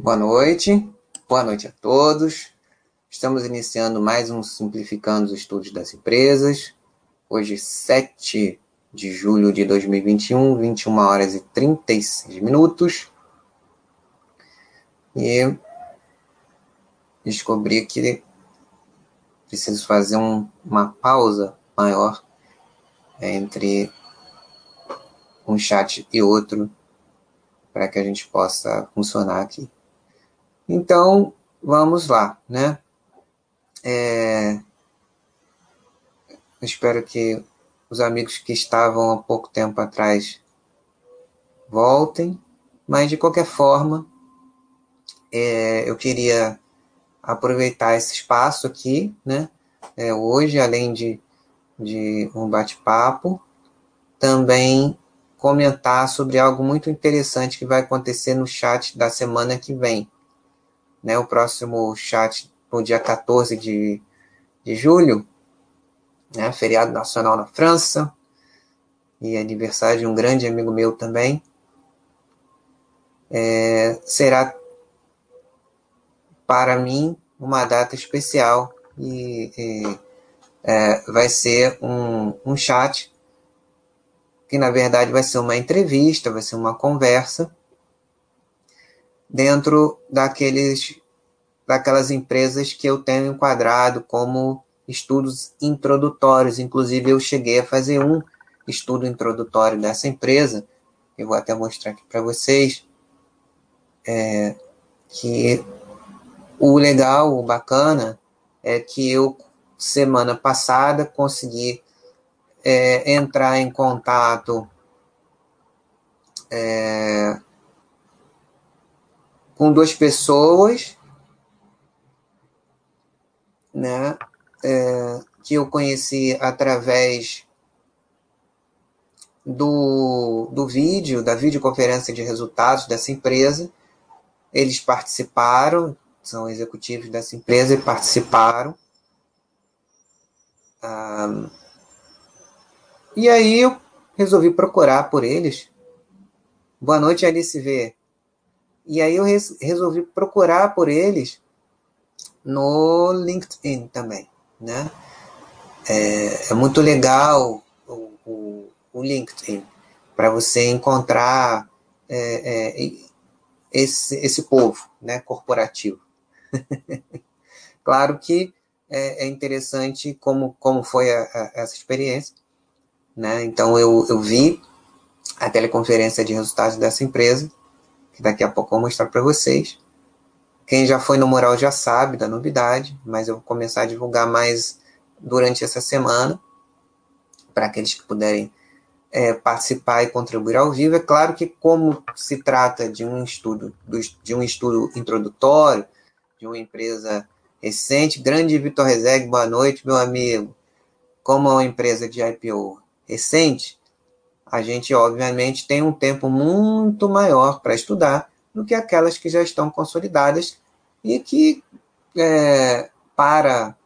Boa noite, boa noite a todos. Estamos iniciando mais um Simplificando os Estudos das Empresas. Hoje, 7 de julho de 2021, 21 horas e 36 minutos. E descobri que preciso fazer um, uma pausa maior entre um chat e outro para que a gente possa funcionar aqui. Então, vamos lá, né? É, espero que os amigos que estavam há pouco tempo atrás voltem, mas de qualquer forma, é, eu queria aproveitar esse espaço aqui, né? É, hoje, além de, de um bate-papo, também comentar sobre algo muito interessante que vai acontecer no chat da semana que vem né, o próximo chat no dia 14 de, de julho, né, feriado nacional na França, e aniversário de um grande amigo meu também, é, será para mim uma data especial e, e é, vai ser um, um chat que na verdade vai ser uma entrevista, vai ser uma conversa dentro daqueles, daquelas empresas que eu tenho enquadrado como estudos introdutórios. Inclusive, eu cheguei a fazer um estudo introdutório dessa empresa, eu vou até mostrar aqui para vocês, é, que o legal, o bacana, é que eu, semana passada, consegui é, entrar em contato é, com duas pessoas, né, é, que eu conheci através do, do vídeo, da videoconferência de resultados dessa empresa. Eles participaram, são executivos dessa empresa e participaram. Ah, e aí eu resolvi procurar por eles. Boa noite, Alice V. E aí eu resolvi procurar por eles no LinkedIn também, né? É, é muito legal o, o, o LinkedIn para você encontrar é, é, esse, esse povo, né, corporativo. claro que é, é, interessante como, como foi a, a, essa experiência, né? Então eu, eu vi a teleconferência de resultados dessa empresa que daqui a pouco eu vou mostrar para vocês. Quem já foi no mural já sabe da novidade, mas eu vou começar a divulgar mais durante essa semana, para aqueles que puderem é, participar e contribuir ao vivo. É claro que, como se trata de um estudo, de um estudo introdutório, de uma empresa recente, grande Vitor Rezeg, boa noite, meu amigo. Como é uma empresa de IPO recente, a gente, obviamente, tem um tempo muito maior para estudar do que aquelas que já estão consolidadas e que, é, para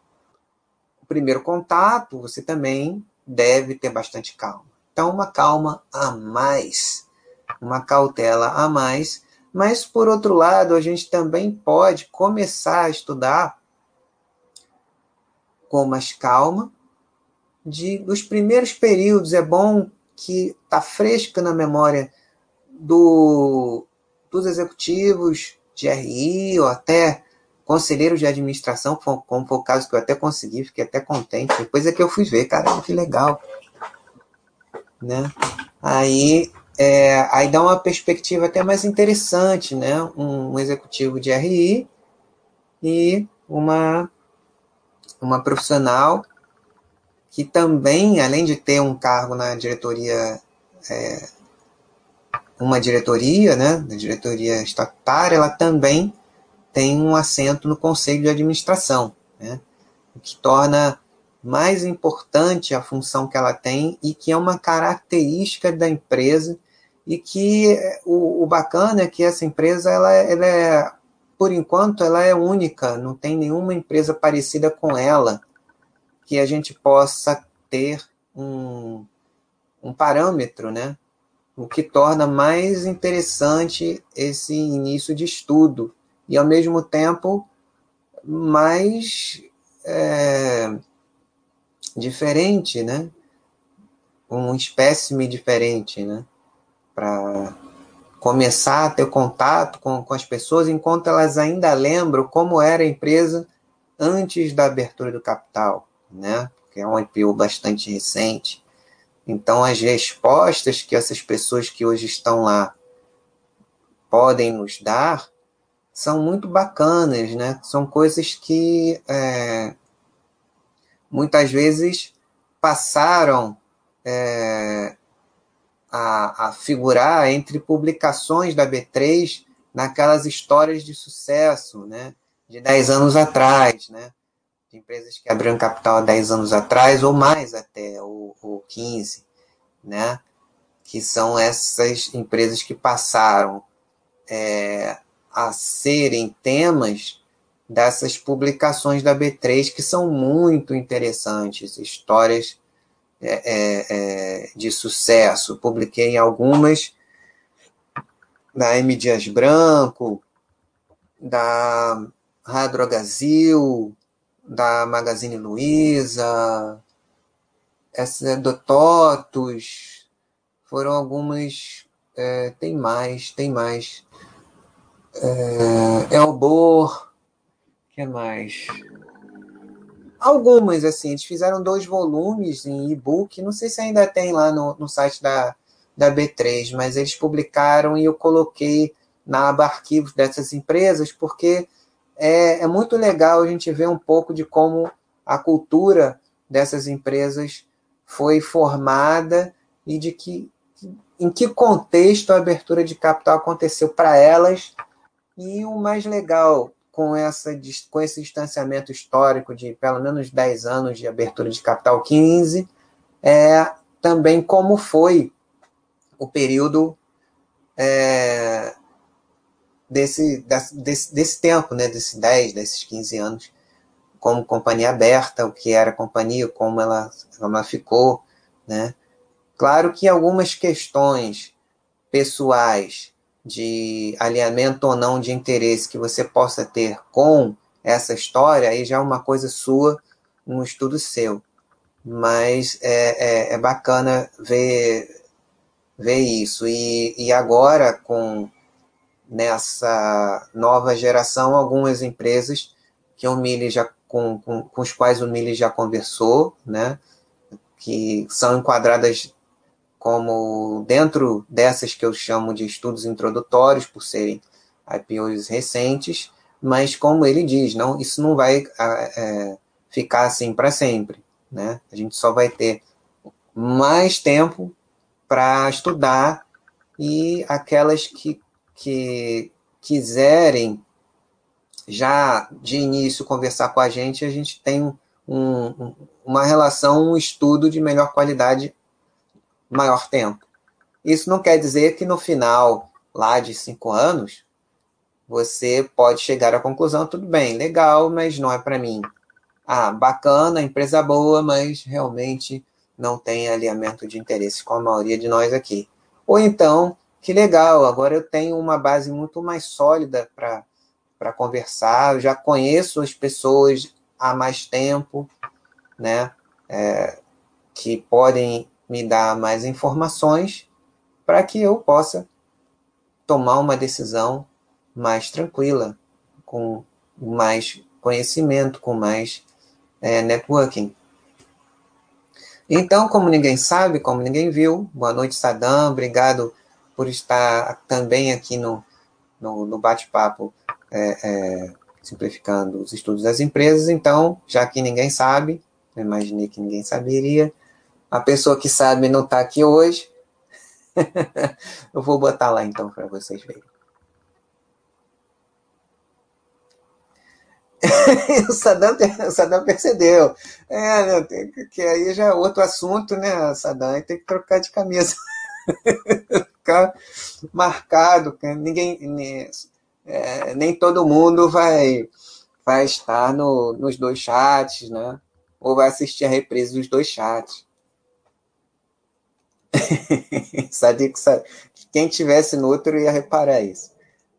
o primeiro contato, você também deve ter bastante calma. Então, uma calma a mais, uma cautela a mais, mas, por outro lado, a gente também pode começar a estudar com mais calma, de, dos primeiros períodos. É bom que está fresca na memória do, dos executivos de RI ou até conselheiros de administração, como foi o caso que eu até consegui, fiquei até contente. Depois é que eu fui ver, caramba, que legal. Né? Aí, é, aí dá uma perspectiva até mais interessante, né? Um, um executivo de RI e uma, uma profissional que também, além de ter um cargo na diretoria, é, uma diretoria, né, da diretoria estatutária, ela também tem um assento no conselho de administração, né, o que torna mais importante a função que ela tem e que é uma característica da empresa e que o, o bacana é que essa empresa ela, ela é por enquanto ela é única, não tem nenhuma empresa parecida com ela que a gente possa ter um, um parâmetro, né? O que torna mais interessante esse início de estudo e ao mesmo tempo mais é, diferente, né? Um espécime diferente, né? Para começar a ter contato com, com as pessoas enquanto elas ainda lembram como era a empresa antes da abertura do capital, né? Que é um IPO bastante recente. Então, as respostas que essas pessoas que hoje estão lá podem nos dar são muito bacanas, né? São coisas que é, muitas vezes passaram é, a, a figurar entre publicações da B3 naquelas histórias de sucesso, né? De 10 anos atrás, né? De empresas que abriram capital há 10 anos atrás, ou mais até, ou, ou 15, né? Que são essas empresas que passaram é, a serem temas dessas publicações da B3 que são muito interessantes, histórias é, é, é, de sucesso. Publiquei algumas da M. Dias Branco, da Radrogazil, da Magazine Luiza, essa do Totos, foram algumas. É, tem mais, tem mais. É, Elbor, que mais? Algumas, assim, eles fizeram dois volumes em e-book, não sei se ainda tem lá no, no site da, da B3, mas eles publicaram e eu coloquei na aba arquivos dessas empresas, porque é, é muito legal a gente ver um pouco de como a cultura dessas empresas foi formada e de que em que contexto a abertura de capital aconteceu para elas. E o mais legal, com, essa, com esse distanciamento histórico de pelo menos 10 anos de abertura de capital 15, é também como foi o período é, desse, desse, desse tempo, né, desses 10, desses 15 anos, como companhia aberta, o que era a companhia, como ela, como ela ficou. Né? Claro que algumas questões pessoais de alinhamento ou não de interesse que você possa ter com essa história, aí já é uma coisa sua, um estudo seu. Mas é, é, é bacana ver, ver isso. E, e agora, com nessa nova geração, algumas empresas que o Mili já com, com, com os quais o Mili já conversou, né, que são enquadradas como dentro dessas que eu chamo de estudos introdutórios, por serem IPOs recentes, mas como ele diz, não, isso não vai é, ficar assim para sempre. Né? A gente só vai ter mais tempo para estudar e aquelas que, que quiserem já de início conversar com a gente, a gente tem um, um, uma relação, um estudo de melhor qualidade maior tempo. Isso não quer dizer que no final, lá de cinco anos, você pode chegar à conclusão, tudo bem, legal, mas não é para mim. Ah, bacana, empresa boa, mas realmente não tem alinhamento de interesse com a maioria de nós aqui. Ou então, que legal, agora eu tenho uma base muito mais sólida para conversar, eu já conheço as pessoas há mais tempo, né, é, que podem me dar mais informações para que eu possa tomar uma decisão mais tranquila, com mais conhecimento, com mais é, networking. Então, como ninguém sabe, como ninguém viu, boa noite, Sadam, obrigado por estar também aqui no, no, no bate-papo é, é, simplificando os estudos das empresas. Então, já que ninguém sabe, eu imaginei que ninguém saberia, a pessoa que sabe não está aqui hoje. eu vou botar lá então para vocês verem. o, Saddam, o Saddam percebeu. É, que aí já é outro assunto, né, Saddam? Tem que trocar de camisa. Ficar marcado. Ninguém, nem, é, nem todo mundo vai, vai estar no, nos dois chats, né? Ou vai assistir a reprise dos dois chats. Que quem tivesse no outro ia reparar isso.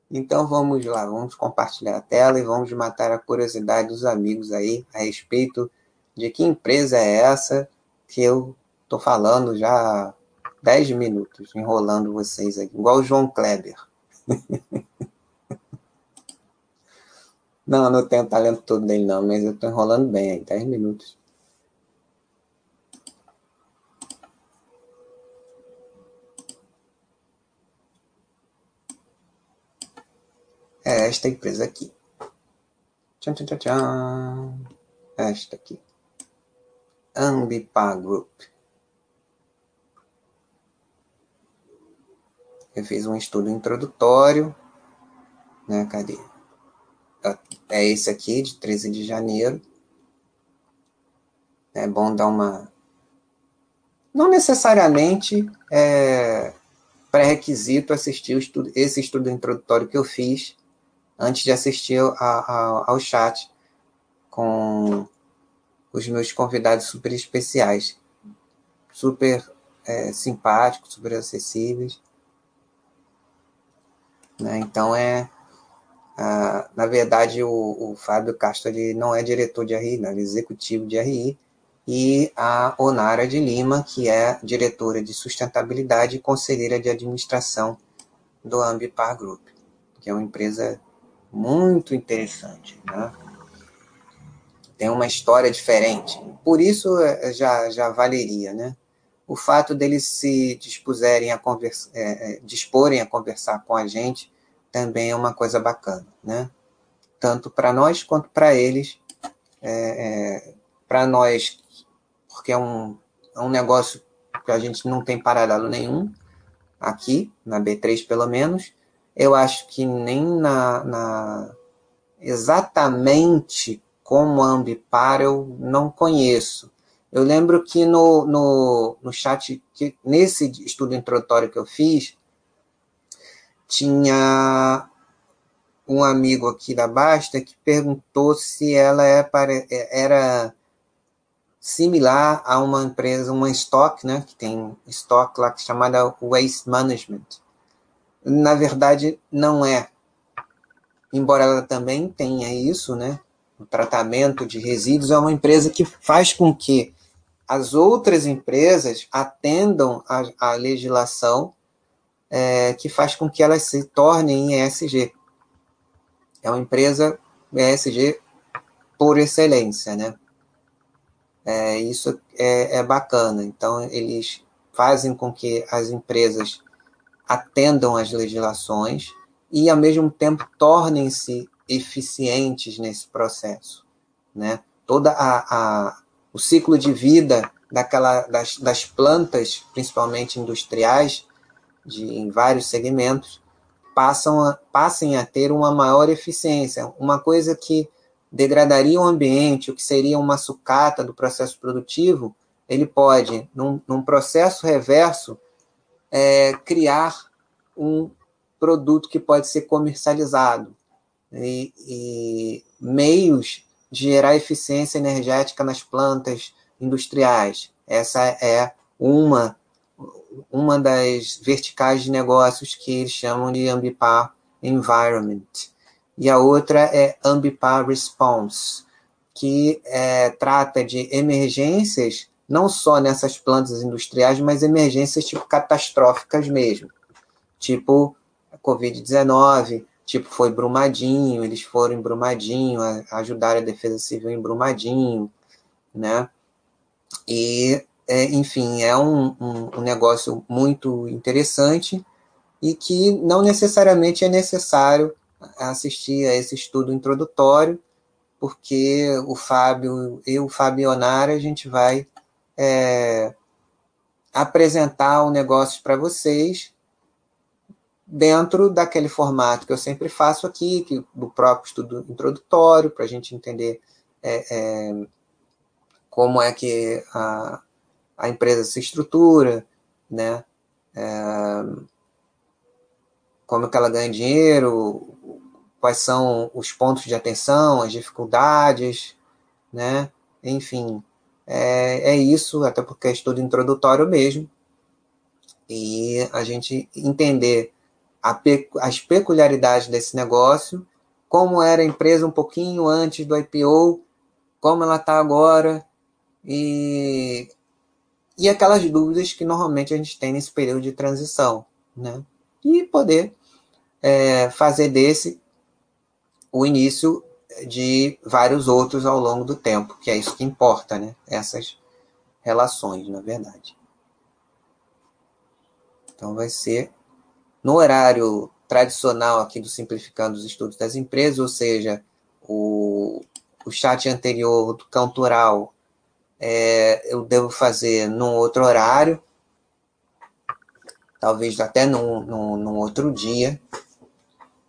Então vamos lá, vamos compartilhar a tela e vamos matar a curiosidade dos amigos aí a respeito de que empresa é essa que eu tô falando já 10 minutos, enrolando vocês aqui, igual o João Kleber. não, não tenho talento todo dele não, mas eu tô enrolando bem aí, 10 minutos. é esta empresa aqui. Tchan, tchan, tchan, tchan. Esta aqui. Ambipar Group. Eu fiz um estudo introdutório, né? Cadê? É esse aqui, de 13 de janeiro. É bom dar uma. Não necessariamente é pré-requisito assistir estudo, esse estudo introdutório que eu fiz antes de assistir a, a, ao chat com os meus convidados super especiais, super é, simpáticos, super acessíveis. Né? Então é na verdade o, o, Fábio Castro ele não é diretor de RI, não, ele é executivo de RI e a Onara de Lima que é diretora de sustentabilidade e conselheira de administração do Ambipar Group, que é uma empresa muito interessante. Né? Tem uma história diferente. Por isso é, já, já valeria. Né? O fato deles se dispuserem a conversa, é, é, disporem a conversar com a gente também é uma coisa bacana. Né? Tanto para nós quanto para eles. É, é para nós, porque é um, é um negócio que a gente não tem paralelo nenhum, aqui, na B3 pelo menos, eu acho que nem na, na exatamente como a Ambipar eu não conheço. Eu lembro que no, no, no chat, que, nesse estudo introdutório que eu fiz, tinha um amigo aqui da Basta que perguntou se ela é era similar a uma empresa, uma estoque, né, que tem estoque lá chamada Waste Management na verdade não é. Embora ela também tenha isso, né? O tratamento de resíduos é uma empresa que faz com que as outras empresas atendam à, legislação é, que faz com que elas se tornem ESG. É uma empresa ESG por excelência, né? É, isso é, é bacana. Então, eles fazem com que as empresas atendam às legislações e, ao mesmo tempo, tornem-se eficientes nesse processo. Né? Toda a, a, o ciclo de vida daquela, das, das plantas, principalmente industriais, de, em vários segmentos, passam a, passem a ter uma maior eficiência. Uma coisa que degradaria o ambiente, o que seria uma sucata do processo produtivo, ele pode, num, num processo reverso, é, criar um produto que pode ser comercializado e, e meios gerar eficiência energética nas plantas industriais. Essa é uma uma das verticais de negócios que eles chamam de Ambipar Environment. E a outra é Ambipar Response, que é, trata de emergências não só nessas plantas industriais, mas emergências tipo catastróficas mesmo, tipo a Covid-19, tipo foi Brumadinho, eles foram em Brumadinho, ajudaram a Defesa Civil em Brumadinho, né? E, é, enfim, é um, um, um negócio muito interessante e que não necessariamente é necessário assistir a esse estudo introdutório, porque o Fábio e o Fabionara a gente vai é, apresentar o negócio para vocês dentro daquele formato que eu sempre faço aqui, que, do próprio estudo introdutório, para a gente entender é, é, como é que a, a empresa se estrutura, né? É, como que ela ganha dinheiro, quais são os pontos de atenção, as dificuldades, né? Enfim, é, é isso, até porque é estudo introdutório mesmo. E a gente entender as peculiaridades desse negócio, como era a empresa um pouquinho antes do IPO, como ela está agora, e, e aquelas dúvidas que normalmente a gente tem nesse período de transição. Né? E poder é, fazer desse o início de vários outros ao longo do tempo, que é isso que importa, né? essas relações, na verdade. Então vai ser no horário tradicional aqui do Simplificando os Estudos das Empresas, ou seja, o, o chat anterior do Cantoral é, eu devo fazer num outro horário, talvez até num, num, num outro dia,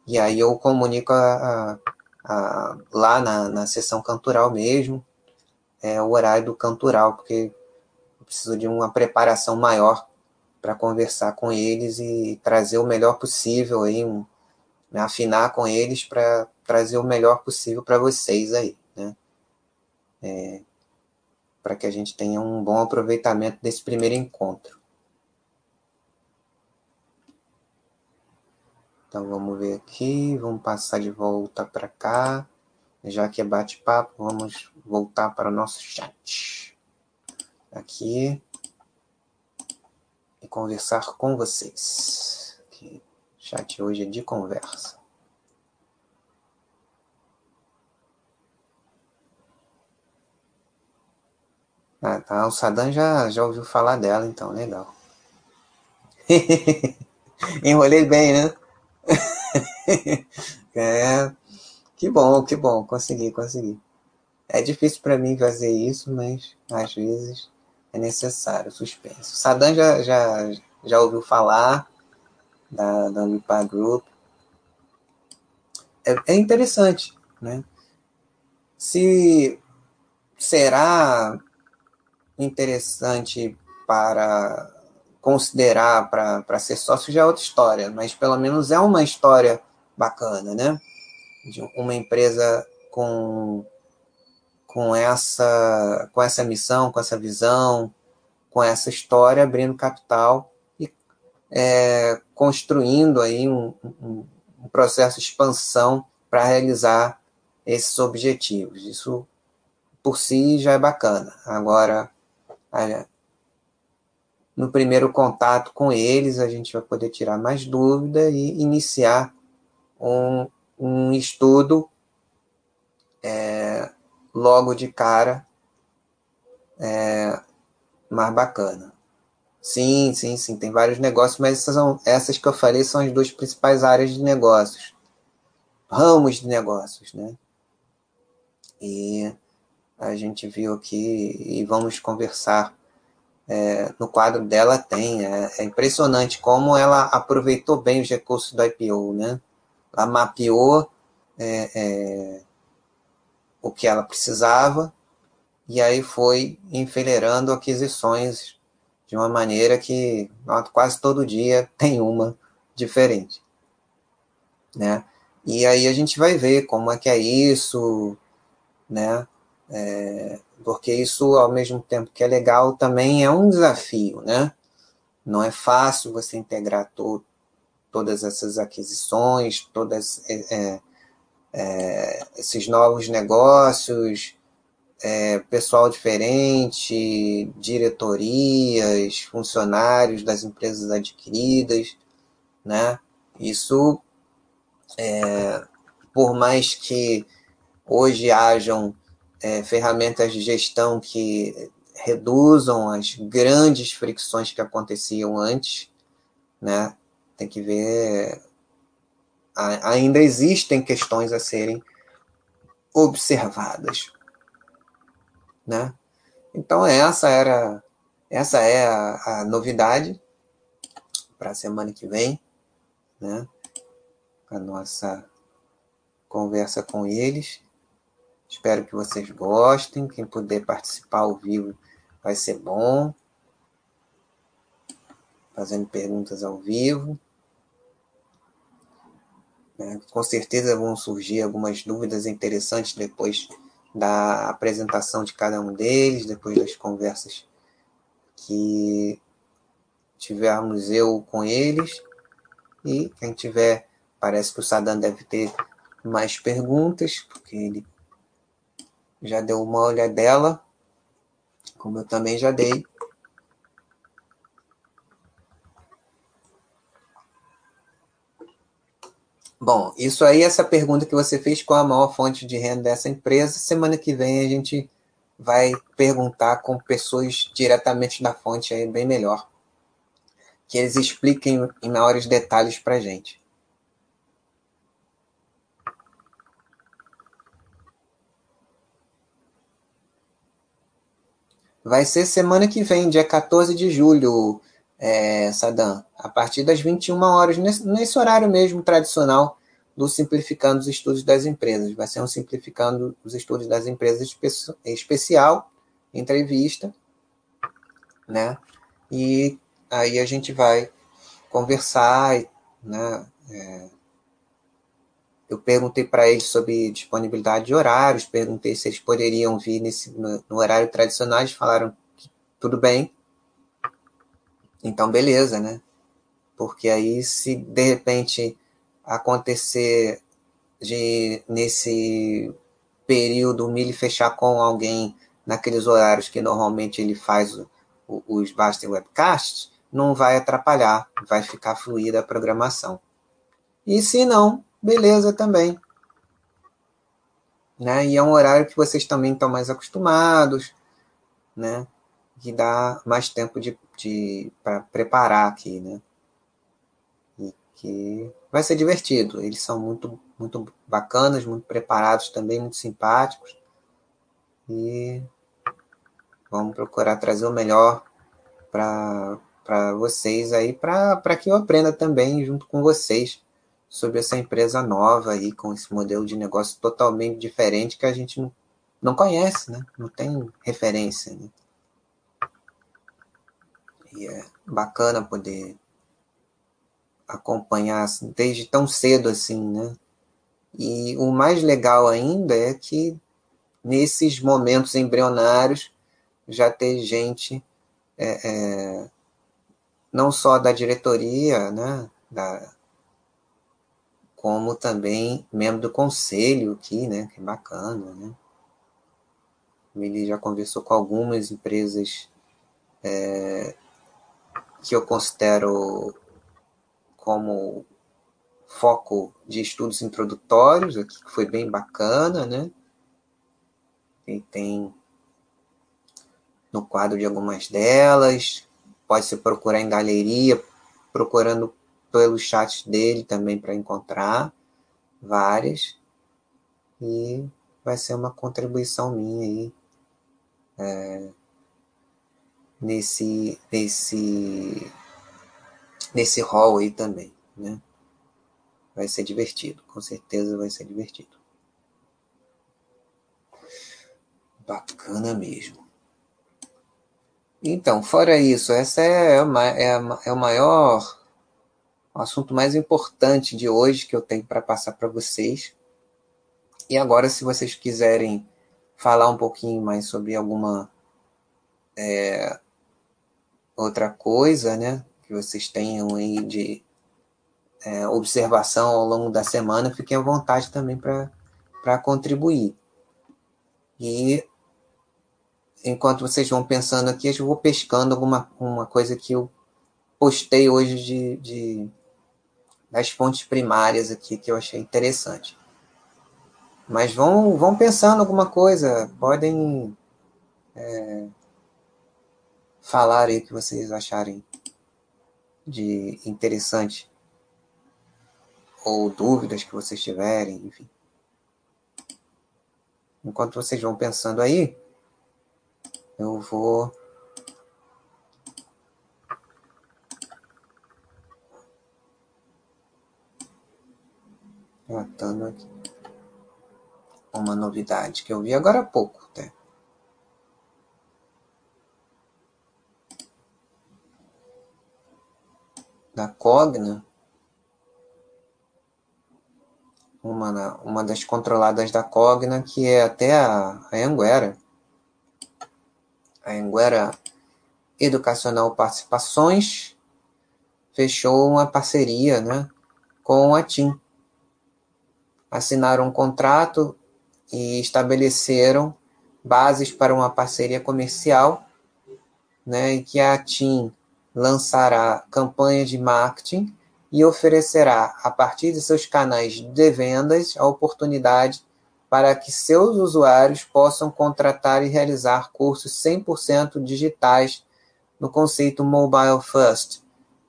e aí eu comunico a, a, a, lá na, na sessão cantoral mesmo, é o horário do cantoral, porque eu preciso de uma preparação maior para conversar com eles e trazer o melhor possível aí, me afinar com eles para trazer o melhor possível para vocês aí, né? É, para que a gente tenha um bom aproveitamento desse primeiro encontro. Então vamos ver aqui, vamos passar de volta para cá. Já que é bate-papo, vamos voltar para o nosso chat. Aqui e conversar com vocês. Que chat hoje é de conversa. Ah, tá. O Saddam já, já ouviu falar dela, então, legal. Enrolei bem, né? é, que bom, que bom, consegui, consegui. É difícil para mim fazer isso, mas às vezes é necessário, suspenso. O Saddam já, já, já ouviu falar da, da Unipar Group. É, é interessante, né? Se será interessante para considerar para ser sócio já é outra história, mas pelo menos é uma história bacana, né? De uma empresa com com essa, com essa missão, com essa visão, com essa história, abrindo capital e é, construindo aí um, um, um processo de expansão para realizar esses objetivos. Isso por si já é bacana. Agora, no primeiro contato com eles, a gente vai poder tirar mais dúvida e iniciar um, um estudo é, logo de cara é, mais bacana. Sim, sim, sim, tem vários negócios, mas essas, são, essas que eu falei são as duas principais áreas de negócios, ramos de negócios, né? E a gente viu aqui e vamos conversar. É, no quadro dela tem, é, é, impressionante como ela aproveitou bem os recursos do IPO, né? Ela mapeou é, é o que ela precisava, e aí foi enfileirando aquisições de uma maneira que quase todo dia tem uma diferente. Né? E aí a gente vai ver como é que é isso, né? É, porque isso, ao mesmo tempo que é legal, também é um desafio, né? Não é fácil você integrar to todas essas aquisições, todas é, é é, esses novos negócios, é, pessoal diferente, diretorias, funcionários das empresas adquiridas, né? Isso, é, por mais que hoje hajam é, ferramentas de gestão que reduzam as grandes fricções que aconteciam antes, né? Tem que ver ainda existem questões a serem observadas, né? Então essa era essa é a, a novidade para a semana que vem, né? A nossa conversa com eles. Espero que vocês gostem. Quem puder participar ao vivo vai ser bom. Fazendo perguntas ao vivo. Né? Com certeza vão surgir algumas dúvidas interessantes depois da apresentação de cada um deles, depois das conversas que tivermos eu com eles. E quem tiver, parece que o Saddam deve ter mais perguntas, porque ele já deu uma olhadela, como eu também já dei. Bom, isso aí, essa pergunta que você fez, qual a maior fonte de renda dessa empresa? Semana que vem a gente vai perguntar com pessoas diretamente da fonte aí bem melhor. Que eles expliquem em maiores detalhes para gente. Vai ser semana que vem, dia 14 de julho, é, Sadam, a partir das 21 horas, nesse, nesse, horário mesmo tradicional do Simplificando os Estudos das Empresas. Vai ser um Simplificando os Estudos das Empresas espe especial, entrevista, né? E aí a gente vai conversar, né? É, eu perguntei para eles sobre disponibilidade de horários, perguntei se eles poderiam vir nesse, no, no horário tradicional, eles falaram que tudo bem. Então, beleza, né? Porque aí, se de repente acontecer de nesse período o Mili fechar com alguém naqueles horários que normalmente ele faz o, o, os Basta Webcasts, não vai atrapalhar, vai ficar fluida a programação. E se não, beleza também. Né? E é um horário que vocês também estão mais acostumados, né? Que dá mais tempo de, de para preparar aqui, né? E que vai ser divertido. Eles são muito, muito bacanas, muito preparados também, muito simpáticos. E vamos procurar trazer o melhor para vocês aí, para que eu aprenda também junto com vocês sobre essa empresa nova aí, com esse modelo de negócio totalmente diferente que a gente não, não conhece, né? Não tem referência, né? E é bacana poder acompanhar assim, desde tão cedo assim, né? E o mais legal ainda é que nesses momentos embrionários já ter gente é, é, não só da diretoria, né, da, como também membro do conselho aqui, né? Que é bacana, né? Ele já conversou com algumas empresas é, que eu considero como foco de estudos introdutórios, aqui, que foi bem bacana, né? E tem no quadro de algumas delas, pode se procurar em galeria, procurando pelos chats dele também para encontrar várias. E vai ser uma contribuição minha aí é, nesse, nesse, nesse hall aí também, né? Vai ser divertido, com certeza vai ser divertido. Bacana mesmo. Então, fora isso, essa é, é, é o maior o assunto mais importante de hoje que eu tenho para passar para vocês. E agora, se vocês quiserem falar um pouquinho mais sobre alguma é, outra coisa, né, que vocês tenham aí de é, observação ao longo da semana, fiquem à vontade também para contribuir. E enquanto vocês vão pensando aqui, eu vou pescando alguma uma coisa que eu postei hoje de, de das fontes primárias aqui que eu achei interessante. Mas vão, vão pensando alguma coisa, podem é, falar aí o que vocês acharem de interessante ou dúvidas que vocês tiverem, enfim. Enquanto vocês vão pensando aí, eu vou Notando aqui. Uma novidade que eu vi agora há pouco, até. Da Cogna. Uma, uma das controladas da Cogna, que é até a, a Anguera. A Anguera Educacional Participações fechou uma parceria, né? com a TIM. Assinaram um contrato e estabeleceram bases para uma parceria comercial, né, que a TIM lançará campanhas de marketing e oferecerá, a partir de seus canais de vendas, a oportunidade para que seus usuários possam contratar e realizar cursos 100% digitais no conceito Mobile First,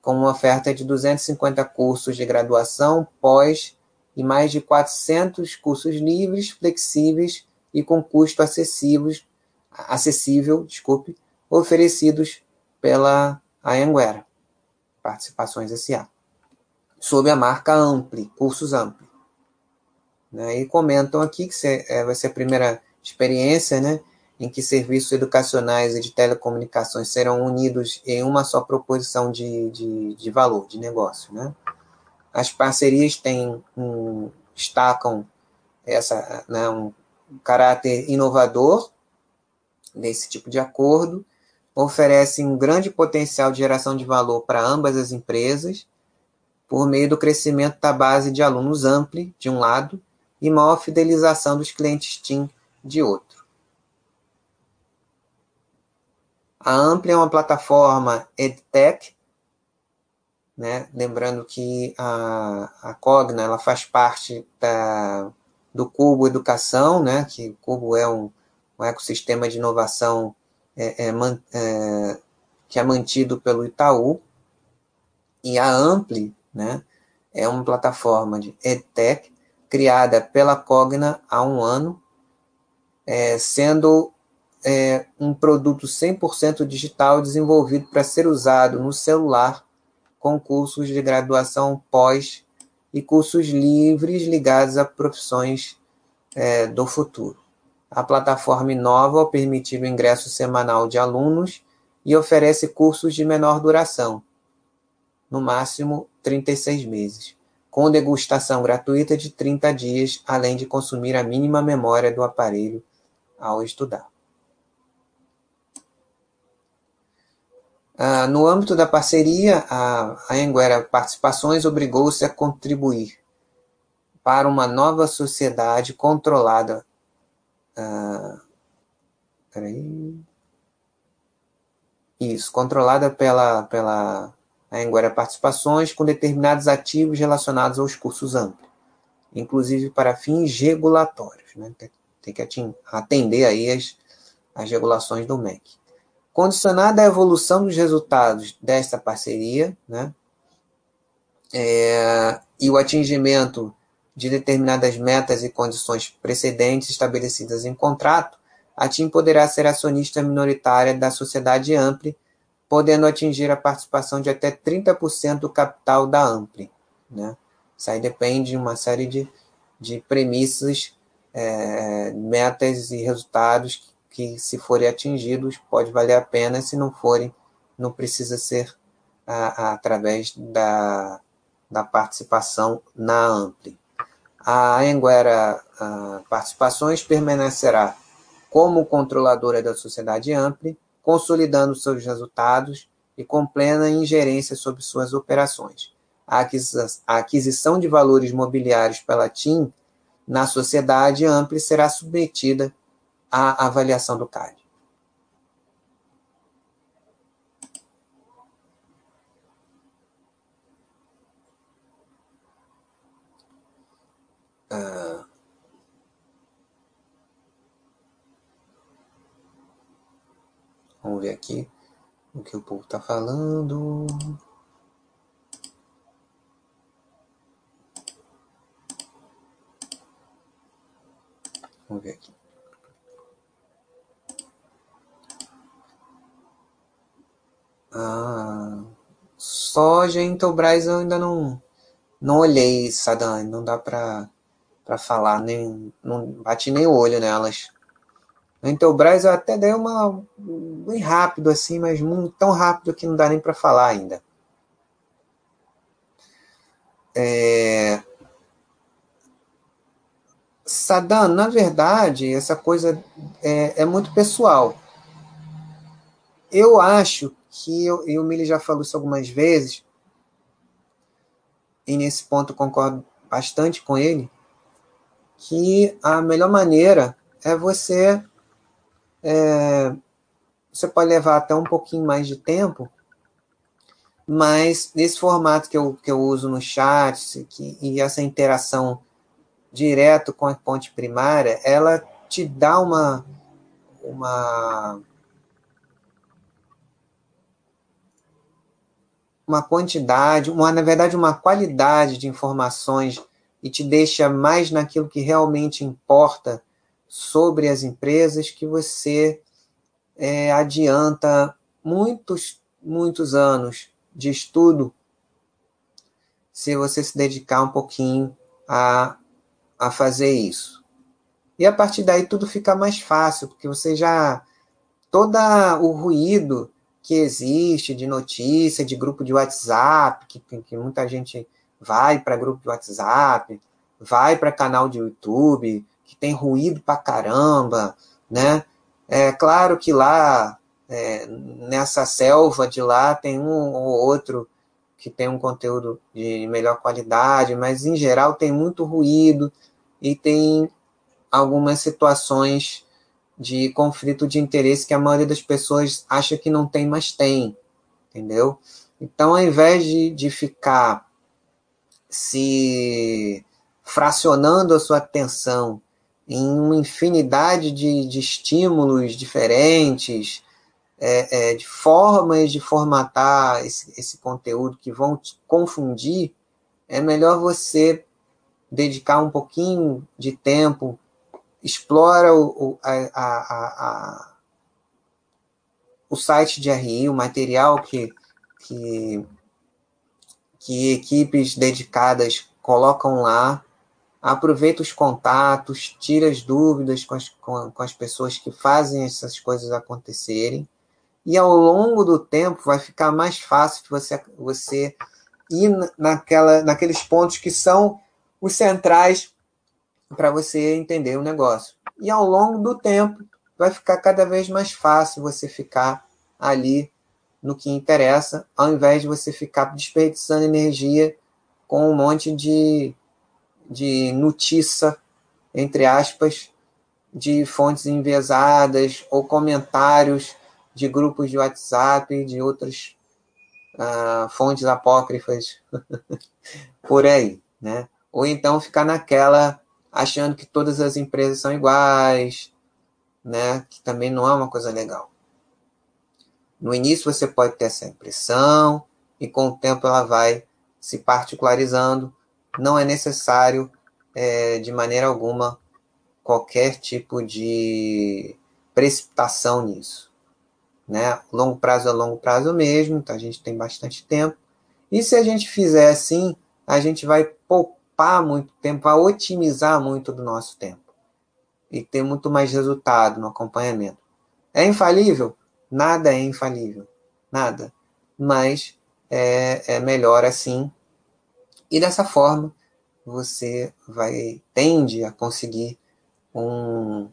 com uma oferta de 250 cursos de graduação, pós e mais de 400 cursos livres, flexíveis e com custo acessíveis, acessível, desculpe, oferecidos pela Anhanguera, Participações S.A., sob a marca Ampli, Cursos Ampli. Né? E comentam aqui que é, vai ser a primeira experiência né, em que serviços educacionais e de telecomunicações serão unidos em uma só proposição de, de, de valor, de negócio. Né? As parcerias têm um, destacam essa, né, um caráter inovador desse tipo de acordo, oferecem um grande potencial de geração de valor para ambas as empresas, por meio do crescimento da base de alunos ampli, de um lado, e maior fidelização dos clientes TIM, de outro. A Ampli é uma plataforma EdTech né? Lembrando que a, a Cogna ela faz parte da, do Cubo Educação, né? que o Cubo é um, um ecossistema de inovação é, é, é, que é mantido pelo Itaú, e a Ampli né? é uma plataforma de EdTech criada pela Cogna há um ano, é, sendo é, um produto 100% digital desenvolvido para ser usado no celular com cursos de graduação pós e cursos livres ligados a profissões é, do futuro. A plataforma inova ao permitir o ingresso semanal de alunos e oferece cursos de menor duração, no máximo 36 meses, com degustação gratuita de 30 dias, além de consumir a mínima memória do aparelho ao estudar. Ah, no âmbito da parceria, a, a Anguera Participações obrigou-se a contribuir para uma nova sociedade controlada. Ah, peraí. Isso, controlada pela, pela Anguera Participações com determinados ativos relacionados aos cursos amplos, inclusive para fins regulatórios. Né? Tem que atender aí as, as regulações do MEC. Condicionada à evolução dos resultados desta parceria, né, é, e o atingimento de determinadas metas e condições precedentes estabelecidas em contrato, a TIM poderá ser acionista minoritária da sociedade Ampli, podendo atingir a participação de até 30% do capital da Ampli. Né? Isso aí depende de uma série de, de premissas, é, metas e resultados que, se forem atingidos, pode valer a pena, se não forem, não precisa ser a, a, através da, da participação na Ampli. A Anguera Participações permanecerá como controladora da sociedade Ampli, consolidando seus resultados e com plena ingerência sobre suas operações. A aquisição de valores mobiliários pela TIM na sociedade Ampli será submetida a avaliação do CAD. Ah, vamos ver aqui o que o povo está falando. Vamos ver aqui. Ah, soja em Intelbras eu ainda não, não olhei, Sadan, não dá para para falar, nem, não bati nem o olho nelas. A Intelbras eu até dei uma bem rápido assim, mas muito, tão rápido que não dá nem para falar ainda. É... Saddam, na verdade, essa coisa é, é muito pessoal. Eu acho que eu, e o Mili já falou isso algumas vezes, e nesse ponto concordo bastante com ele, que a melhor maneira é você. É, você pode levar até um pouquinho mais de tempo, mas nesse formato que eu, que eu uso no chat que, e essa interação direto com a ponte primária, ela te dá uma, uma uma quantidade, uma, na verdade, uma qualidade de informações e te deixa mais naquilo que realmente importa sobre as empresas que você é, adianta muitos, muitos anos de estudo se você se dedicar um pouquinho a, a fazer isso. E a partir daí tudo fica mais fácil, porque você já. Todo o ruído que existe de notícia, de grupo de WhatsApp, que, que muita gente vai para grupo de WhatsApp, vai para canal de YouTube, que tem ruído para caramba, né? É claro que lá, é, nessa selva de lá, tem um ou outro que tem um conteúdo de melhor qualidade, mas em geral tem muito ruído e tem algumas situações de conflito de interesse que a maioria das pessoas acha que não tem, mas tem, entendeu? Então, ao invés de, de ficar se fracionando a sua atenção em uma infinidade de, de estímulos diferentes, é, é, de formas de formatar esse, esse conteúdo que vão te confundir, é melhor você dedicar um pouquinho de tempo explora o, a, a, a, o site de RI, o material que, que, que equipes dedicadas colocam lá, aproveita os contatos, tira as dúvidas com as, com, com as pessoas que fazem essas coisas acontecerem, e ao longo do tempo vai ficar mais fácil você, você ir naquela, naqueles pontos que são os centrais para você entender o negócio. E ao longo do tempo, vai ficar cada vez mais fácil você ficar ali no que interessa, ao invés de você ficar desperdiçando energia com um monte de, de notícia, entre aspas, de fontes enviesadas ou comentários de grupos de WhatsApp, de outras uh, fontes apócrifas por aí, né? Ou então ficar naquela achando que todas as empresas são iguais, né? Que também não é uma coisa legal. No início você pode ter essa impressão e com o tempo ela vai se particularizando. Não é necessário, é, de maneira alguma, qualquer tipo de precipitação nisso. Né? Longo prazo é longo prazo mesmo, então a gente tem bastante tempo. E se a gente fizer assim, a gente vai poupar muito tempo, vai otimizar muito do nosso tempo e ter muito mais resultado no acompanhamento. É infalível? Nada é infalível, nada. Mas é, é melhor assim. E dessa forma você vai tende a conseguir um,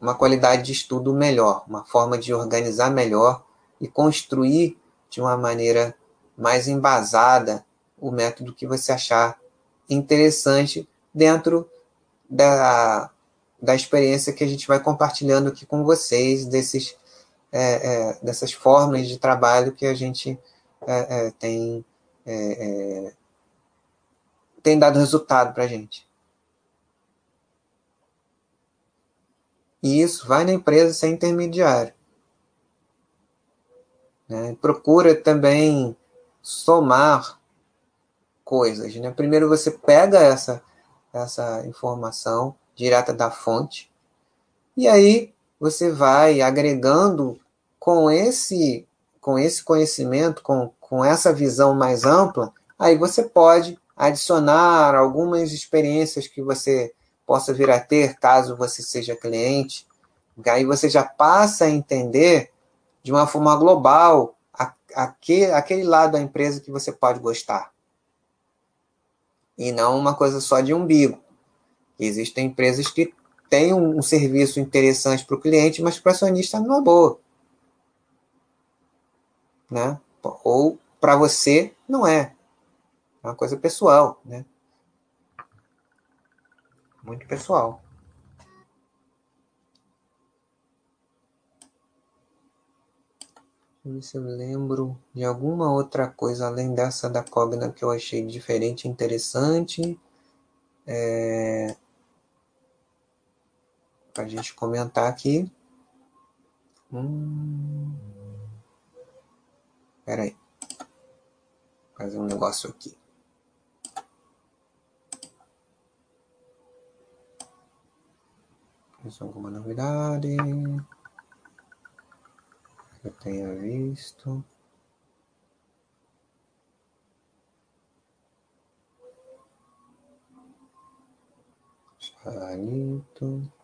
uma qualidade de estudo melhor, uma forma de organizar melhor e construir de uma maneira mais embasada o método que você achar interessante dentro da, da experiência que a gente vai compartilhando aqui com vocês, desses, é, é, dessas formas de trabalho que a gente é, é tem, é, é, tem dado resultado para a gente. E isso vai na empresa sem intermediário. Né? Procura também somar coisas. Né? Primeiro você pega essa, essa informação direta da fonte e aí você vai agregando com esse com esse conhecimento, com, com essa visão mais ampla, aí você pode adicionar algumas experiências que você possa vir a ter caso você seja cliente. Aí você já passa a entender de uma forma global aquele, aquele lado da empresa que você pode gostar e não uma coisa só de umbigo. Existem empresas que têm um, um serviço interessante para o cliente, mas para o acionista não é boa. Né? Ou para você não é. É uma coisa pessoal, né? Muito pessoal. Deixa eu ver se eu lembro de alguma outra coisa além dessa da Cogna que eu achei diferente e interessante. É... Para a gente comentar aqui. Hum... Peraí. Fazer um negócio aqui. Mais alguma novidade? Eu tenha visto. Charito.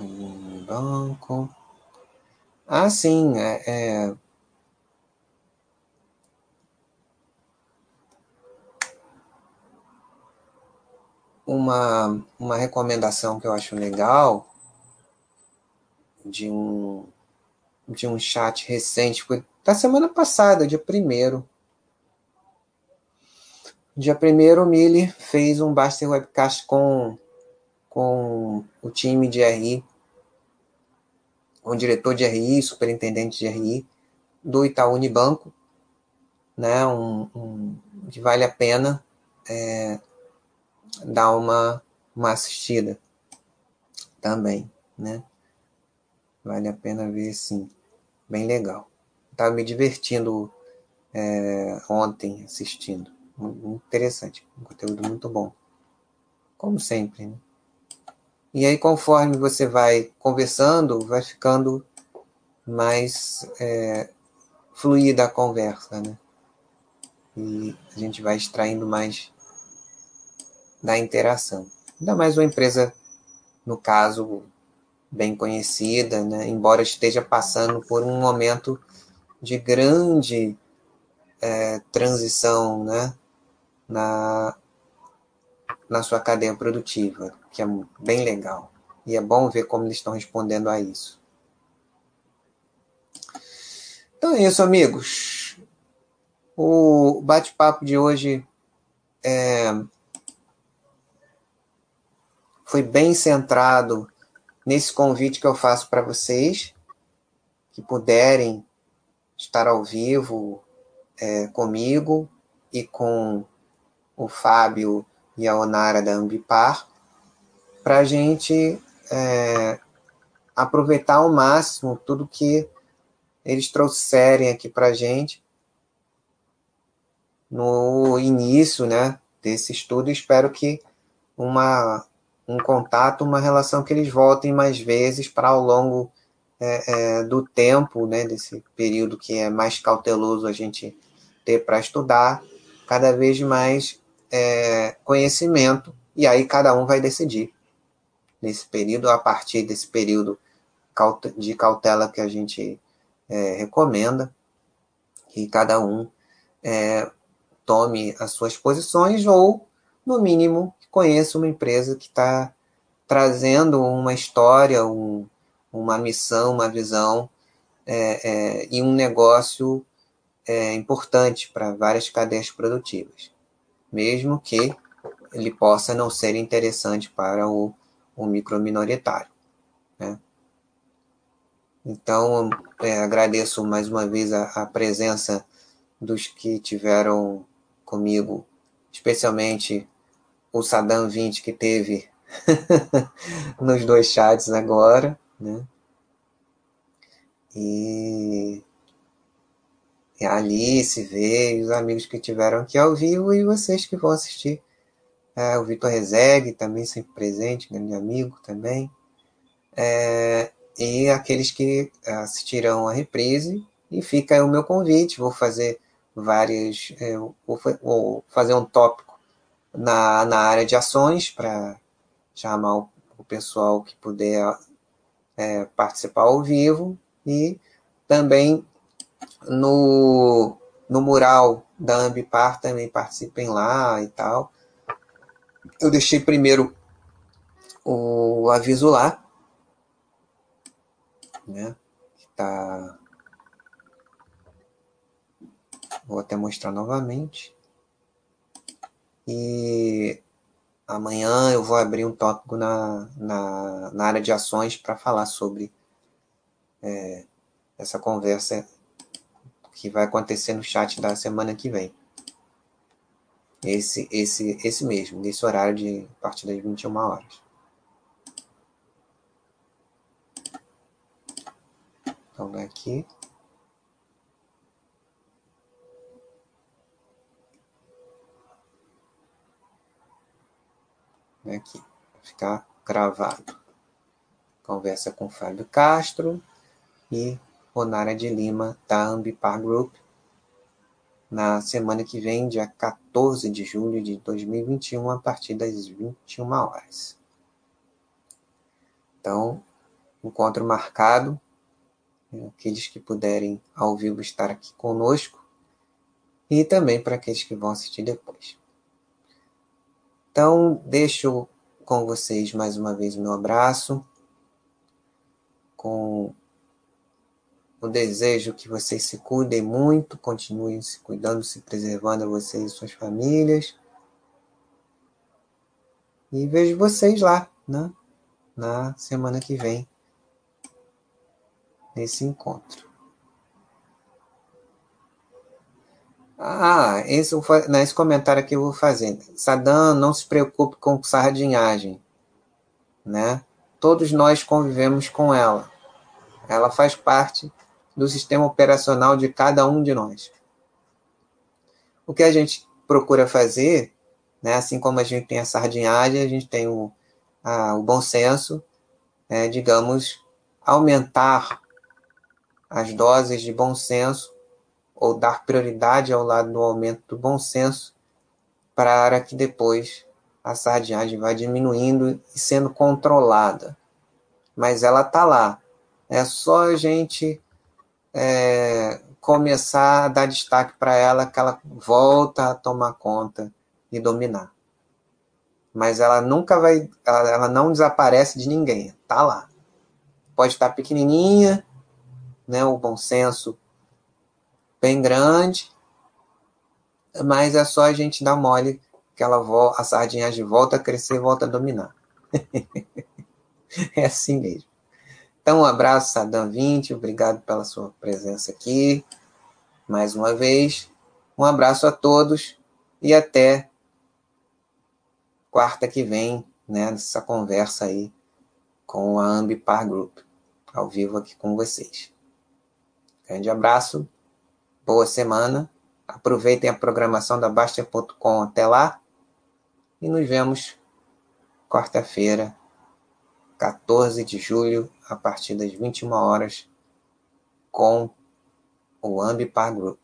Um banco. Ah, sim, é, é. Uma, uma recomendação que eu acho legal de um, de um chat recente, da semana passada, dia 1 Dia 1 o Mili fez um Baster Webcast com, com o time de RI, o diretor de RI, superintendente de RI, do Itaú Unibanco, né, um, um, que vale a pena é, dar uma, uma assistida também, né? Vale a pena ver, sim. Bem legal. Estava me divertindo é, ontem assistindo. Muito interessante. Um conteúdo muito bom. Como sempre, né? E aí, conforme você vai conversando, vai ficando mais é, fluida a conversa, né? E a gente vai extraindo mais da interação. Ainda mais uma empresa, no caso, bem conhecida, né? embora esteja passando por um momento de grande é, transição né? na, na sua cadeia produtiva, que é bem legal. E é bom ver como eles estão respondendo a isso. Então é isso, amigos. O bate-papo de hoje é, foi bem centrado nesse convite que eu faço para vocês, que puderem estar ao vivo é, comigo e com o Fábio e a Onara da Ambipar, para a gente é, aproveitar ao máximo tudo que eles trouxerem aqui para a gente no início né, desse estudo. Espero que uma um contato, uma relação que eles voltem mais vezes para ao longo é, é, do tempo, né, desse período que é mais cauteloso a gente ter para estudar, cada vez mais é, conhecimento, e aí cada um vai decidir nesse período, a partir desse período de cautela que a gente é, recomenda, que cada um é, tome as suas posições ou, no mínimo, conheço uma empresa que está trazendo uma história, um, uma missão, uma visão é, é, e um negócio é, importante para várias cadeias produtivas, mesmo que ele possa não ser interessante para o, o microminoritário. Né? Então, é, agradeço mais uma vez a, a presença dos que tiveram comigo, especialmente o Saddam 20 que teve nos dois chats agora, né? E, a Alice veio, os amigos que tiveram aqui ao vivo e vocês que vão assistir. É, o Vitor Rezegue também sempre presente, grande amigo também. É, e aqueles que assistirão a reprise. E fica aí o meu convite, vou fazer várias, é, vou, vou fazer um tópico na, na área de ações para chamar o, o, pessoal que puder é, participar ao vivo e também no, no mural da Ambipar também participem lá e tal. Eu deixei primeiro o aviso lá, né? Que tá Vou até mostrar novamente. E amanhã eu vou abrir um tópico na, na, na área de ações para falar sobre é, essa conversa que vai acontecer no chat da semana que vem. Esse, esse, esse mesmo, nesse horário de a partir das 21 horas. Então, daqui. Aqui, ficar gravado. Conversa com Fábio Castro e Ronara de Lima, da Ambipar Group, na semana que vem, dia 14 de julho de 2021, a partir das 21 horas. Então, encontro marcado. Aqueles que puderem ao vivo estar aqui conosco e também para aqueles que vão assistir depois. Então, deixo com vocês mais uma vez o meu abraço, com o desejo que vocês se cuidem muito, continuem se cuidando, se preservando a vocês e suas famílias. E vejo vocês lá, né? Na semana que vem, nesse encontro. Ah, esse, nesse comentário aqui eu vou fazer. Sadam, não se preocupe com sardinhagem, né? Todos nós convivemos com ela. Ela faz parte do sistema operacional de cada um de nós. O que a gente procura fazer, né, assim como a gente tem a sardinhagem, a gente tem o, a, o bom senso, né, digamos, aumentar as doses de bom senso ou dar prioridade ao lado do aumento do bom senso para que depois a sardinhagem vá diminuindo e sendo controlada. Mas ela está lá. É só a gente é, começar a dar destaque para ela, que ela volta a tomar conta e dominar. Mas ela nunca vai, ela, ela não desaparece de ninguém, tá lá. Pode estar pequenininha, né, o bom senso bem grande, mas é só a gente dar mole que ela a sardinha de volta a crescer volta a dominar. é assim mesmo. Então, um abraço, Sadam 20, obrigado pela sua presença aqui, mais uma vez. Um abraço a todos e até quarta que vem, né, nessa conversa aí com a Ambipar Group, ao vivo aqui com vocês. Grande abraço, boa semana, aproveitem a programação da Bastia.com até lá e nos vemos quarta-feira 14 de julho, a partir das 21 horas, com o Ambipar Group.